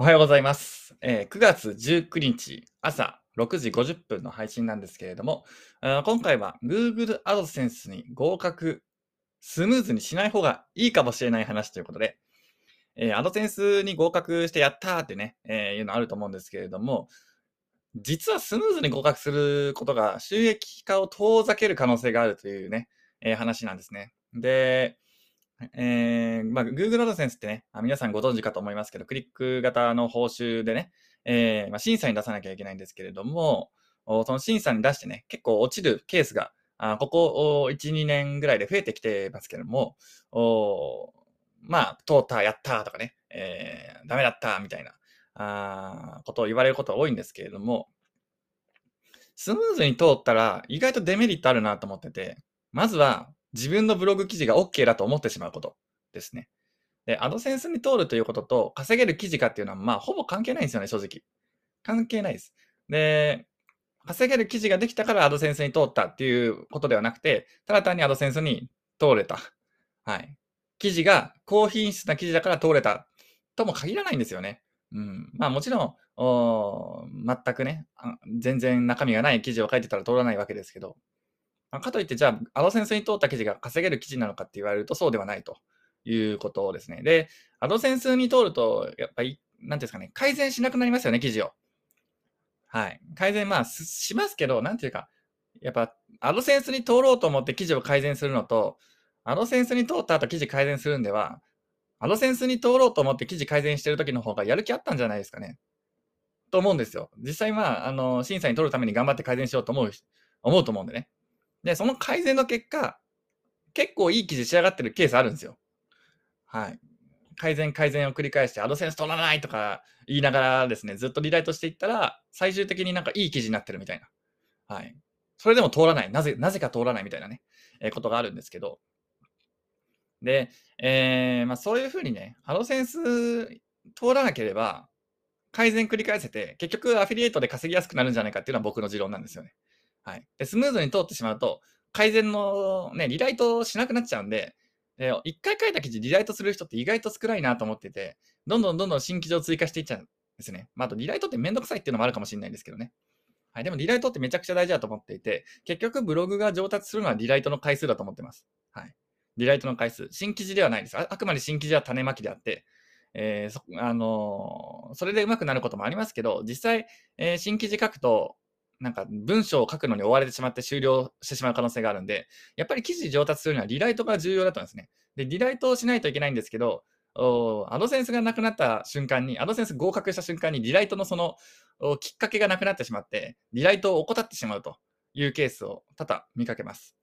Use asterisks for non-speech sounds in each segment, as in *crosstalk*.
おはようございます。えー、9月19日朝6時50分の配信なんですけれども、今回は Google AdSense に合格スムーズにしない方がいいかもしれない話ということで、えー、AdSense に合格してやったーってね、えー、いうのあると思うんですけれども、実はスムーズに合格することが収益化を遠ざける可能性があるというね、えー、話なんですね。で、えー、まあ、Google AdSense ってね、皆さんご存知かと思いますけど、クリック型の報酬でね、えー、まあ、審査に出さなきゃいけないんですけれども、その審査に出してね、結構落ちるケースが、あここ1、2年ぐらいで増えてきてますけども、おまあ、通った、やったとかね、えー、ダメだったみたいなあことを言われることが多いんですけれども、スムーズに通ったら意外とデメリットあるなと思ってて、まずは自分のブログ記事が OK だと思ってしまうことですね。で、アドセンスに通るということと、稼げる記事かっていうのは、まあ、ほぼ関係ないんですよね、正直。関係ないです。で、稼げる記事ができたからアドセンスに通ったっていうことではなくて、ただ単にアドセンスに通れた。はい。記事が高品質な記事だから通れたとも限らないんですよね。うん。まあもちろん、全くね、全然中身がない記事を書いてたら通らないわけですけど、まかといって、じゃあ、アドセンスに通った記事が稼げる記事なのかって言われると、そうではないということですね。で、アドセンスに通ると、やっぱり、なんていうんですかね、改善しなくなりますよね、記事を。はい。改善、まあ、しますけど、なんていうか、やっぱ、アドセンスに通ろうと思って記事を改善するのと、アドセンスに通った後記事改善するんでは、アドセンスに通ろうと思って記事改善してる時の方がやる気あったんじゃないですかね。と思うんですよ。実際、まあ、あの、審査に取るために頑張って改善しようと思う、思うと思うんでね。で、その改善の結果、結構いい記事仕上がってるケースあるんですよ。はい。改善改善を繰り返して、アドセンス取らないとか言いながらですね、ずっとリライトしていったら、最終的になんかいい記事になってるみたいな。はい。それでも通らない。なぜ、なぜか通らないみたいなね、えー、ことがあるんですけど。で、えー、まあそういうふうにね、アドセンス通らなければ、改善繰り返せて、結局アフィリエイトで稼ぎやすくなるんじゃないかっていうのは僕の持論なんですよね。はい。で、スムーズに通ってしまうと、改善のね、リライトしなくなっちゃうんで、で、一回書いた記事リライトする人って意外と少ないなと思ってて、どんどんどんどん新記事を追加していっちゃうんですね。まあ、あとリライトってめんどくさいっていうのもあるかもしれないんですけどね。はい。でもリライトってめちゃくちゃ大事だと思っていて、結局ブログが上達するのはリライトの回数だと思ってます。はい。リライトの回数。新記事ではないです。あくまで新記事は種まきであって、えー、そあのー、それで上手くなることもありますけど、実際、えー、新記事書くと、なんか文章を書くのに追われてしまって終了してしまう可能性があるんで、やっぱり記事上達するにはリライトが重要だと思うんですね。で、リライトをしないといけないんですけど、おアドセンスがなくなった瞬間に、アドセンス合格した瞬間にリライトのそのきっかけがなくなってしまって、リライトを怠ってしまうというケースを多々見かけます。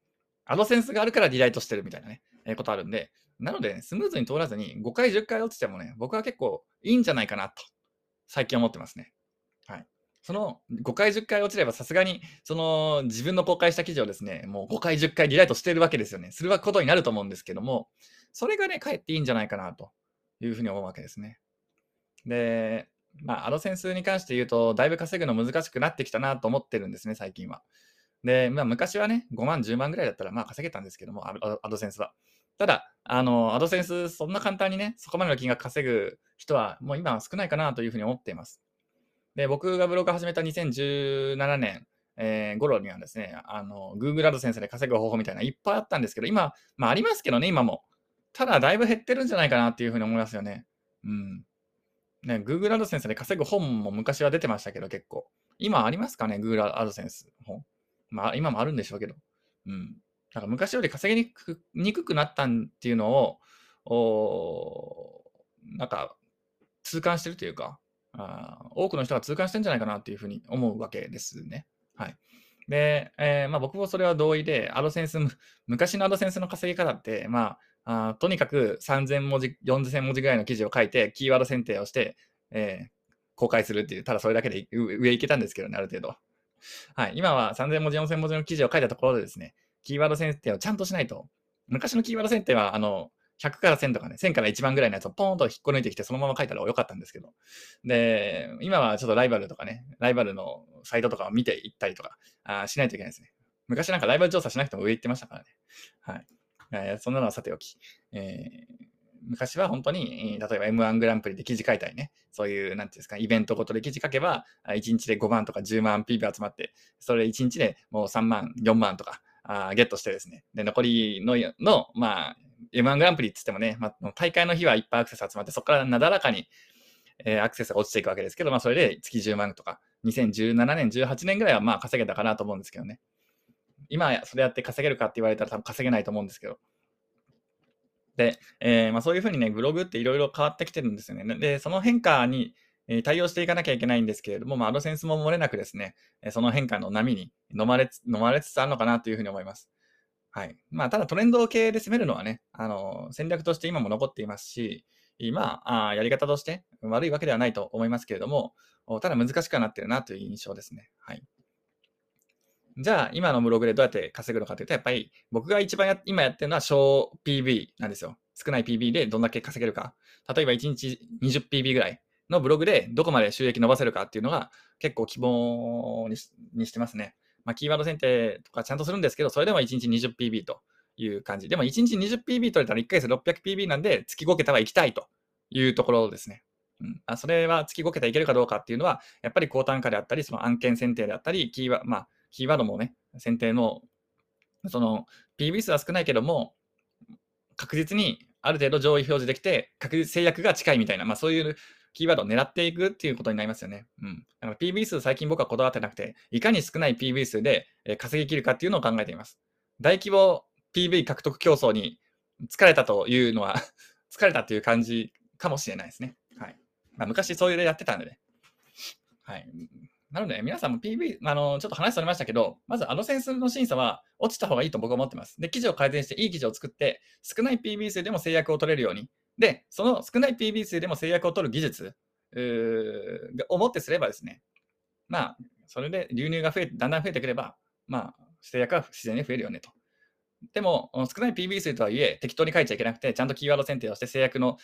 アドセンスがあるからリライトしてるみたいなね、えー、ことあるんで、なので、ね、スムーズに通らずに5回、10回落ちてもね、僕は結構いいんじゃないかなと、最近思ってますね。その5回、10回落ちればさすがに、その自分の公開した記事をですね、もう5回、10回リライトしてるわけですよね。することになると思うんですけども、それがね、かえっていいんじゃないかなというふうに思うわけですね。で、まあ、アドセンスに関して言うと、だいぶ稼ぐの難しくなってきたなと思ってるんですね、最近は。で、まあ、昔はね、5万、10万ぐらいだったら、まあ、稼げたんですけども、アドセンスは。ただ、あの、アドセンス、そんな簡単にね、そこまでの金額稼ぐ人は、もう今は少ないかなというふうに思っています。で、僕がブログ始めた2017年、えー、頃にはですね、あの、Google アドセンスで稼ぐ方法みたいないっぱいあったんですけど、今、まあありますけどね、今も。ただ、だいぶ減ってるんじゃないかなっていうふうに思いますよね。うん。ね、Google アドセンスで稼ぐ本も昔は出てましたけど、結構。今ありますかね、Google アドセンス本。まあ、今もあるんでしょうけど。うん。なんか昔より稼ぎにくにくくなったっていうのを、おなんか、痛感してるというか、あ多くの人が痛感してんじゃないかなっていうふうに思うわけですね。はい。で、えー、まあ、僕もそれは同意で、アドセンス、*laughs* 昔のアドセンスの稼ぎ方って、まあ、あとにかく3000文字、4000文字ぐらいの記事を書いて、キーワード選定をして、えー、公開するっていう、ただそれだけで上行けたんですけどね、ある程度。はい。今は3000文字、4000文字の記事を書いたところでですね、キーワード選定をちゃんとしないと、昔のキーワード選定は、あの、100から1000とかね、1000から1万ぐらいのやつをポーンと引っこ抜いてきて、そのまま書いたらよかったんですけど。で、今はちょっとライバルとかね、ライバルのサイトとかを見ていったりとかあしないといけないですね。昔なんかライバル調査しなくても上行ってましたからね。はい。えー、そんなのはさておき。えー、昔は本当に、例えば M1 グランプリで記事書いたりね、そういう、なんていうんですか、イベントごとで記事書けば、1日で5万とか10万 PV 集まって、それ1日でもう3万、4万とか、あゲットしてですね、で、残りの、のまあ、M1 グランプリって言ってもね、まあ、大会の日はいっぱいアクセス集まって、そこからなだらかに、えー、アクセスが落ちていくわけですけど、まあ、それで月10万とか、2017年、18年ぐらいはまあ稼げたかなと思うんですけどね。今、それやって稼げるかって言われたら多分稼げないと思うんですけど。で、えー、まあ、そういうふうにね、ブログっていろいろ変わってきてるんですよね。で、その変化に、対応していかなきゃいけないんですけれども、まあ、アドセンスも漏れなくですね、その変化の波に飲まれつ飲まれつつあるのかなというふうに思います。はい。まあ、ただトレンド系で攻めるのはね、あの、戦略として今も残っていますし、今、あやり方として悪いわけではないと思いますけれども、ただ難しくなってるなという印象ですね。はい。じゃあ、今のブログでどうやって稼ぐのかというと、やっぱり僕が一番や今やってるのは小 PV なんですよ。少ない PV でどんだけ稼げるか。例えば1日 20PV ぐらいのブログでどこまで収益伸ばせるかっていうのが結構希望にしてますね。まあ、キーワード選定とかちゃんとするんですけど、それでも1日 20PB という感じ。でも1日 20PB 取れたら1ヶ月 600PB なんで、月5桁は行きたいというところですね。うん、あそれは月5桁いけるかどうかっていうのは、やっぱり高単価であったり、その案件選定であったり、キーワ,、まあ、キーワードもね、選定の、その PB 数は少ないけども、確実にある程度上位表示できて、確実制約が近いみたいな、まあそういうキーワードを狙っていくっていうことになりますよね。うん。だから PB 数最近僕はこだわってなくて、いかに少ない PB 数で稼ぎきるかっていうのを考えています。大規模 PV 獲得競争に疲れたというのは *laughs* 疲れたという感じかもしれないですね。はい。まあ、昔そういう例やってたんでね。はい。なので、皆さんも PV、あの、ちょっと話されましたけど、まずアドセンスの審査は落ちた方がいいと僕は思ってます。で、記事を改善していい記事を作って、少ない PV 数でも制約を取れるようにで、その少ない PB 数でも制約を取る技術をもってすればですね、まあ、それで流入が増えだんだん増えてくれば、まあ、制約は自然に増えるよねと。でも、少ない PB 数とはいえ、適当に書いちゃいけなくて、ちゃんとキーワード選定をして、制約の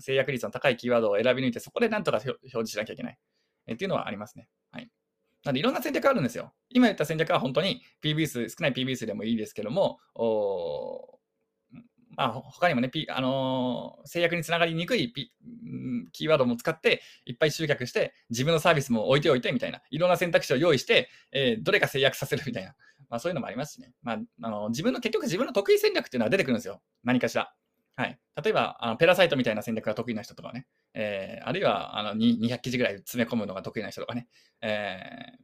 制約率の高いキーワードを選び抜いて、そこでなんとか表示しなきゃいけない。えっていうのはありますね。はい。なんで、いろんな戦略あるんですよ。今言った戦略は本当に PB 数、少ない PB 数でもいいですけども、まあ、他にもね、P あのー、制約につながりにくい、P、キーワードも使って、いっぱい集客して、自分のサービスも置いておいてみたいな、いろんな選択肢を用意して、えー、どれか制約させるみたいな、*laughs* まあ、そういうのもありますしね。まあ、あの自分の、結局自分の得意戦略っていうのは出てくるんですよ。何かしら。はい。例えば、あのペラサイトみたいな戦略が得意な人とかね、えー、あるいはあの200記事ぐらい詰め込むのが得意な人とかね、え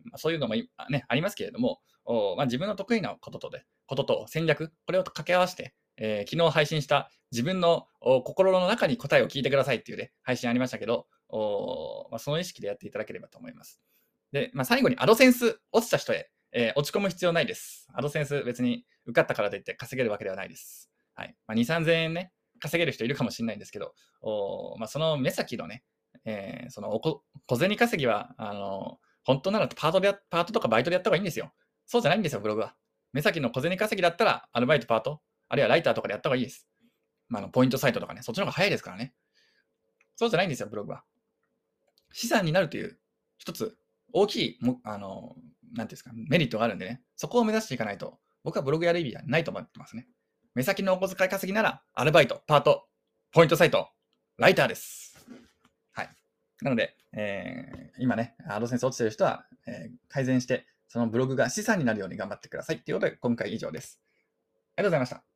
ーまあ、そういうのも、ね、ありますけれども、おまあ、自分の得意なこととで、ことと戦略、これを掛け合わせて、えー、昨日配信した自分の心の中に答えを聞いてくださいっていうね、配信ありましたけど、おまあ、その意識でやっていただければと思います。で、まあ、最後にアドセンス落ちた人へ、えー、落ち込む必要ないです。アドセンス別に受かったからといって稼げるわけではないです。はい。まあ、2、3000円ね、稼げる人いるかもしれないんですけど、おまあ、その目先のね、えー、その小銭稼ぎは、あの本当ならパートでパートとかバイトでやった方がいいんですよ。そうじゃないんですよ、ブログは。目先の小銭稼ぎだったら、アルバイト、パート、あるいはライターとかでやった方がいいです。まあ、のポイントサイトとかね、そっちの方が早いですからね。そうじゃないんですよ、ブログは。資産になるという一つ大きいも、あの、なんていうんですか、メリットがあるんでね、そこを目指していかないと、僕はブログやる意味はないと思ってますね。目先のお小遣い稼ぎなら、アルバイト、パート、ポイントサイト、ライターです。はい。なので、えー、今ね、アドセンス落ちてる人は、えー、改善して、そのブログが資産になるように頑張ってください。ということで、今回以上です。ありがとうございました。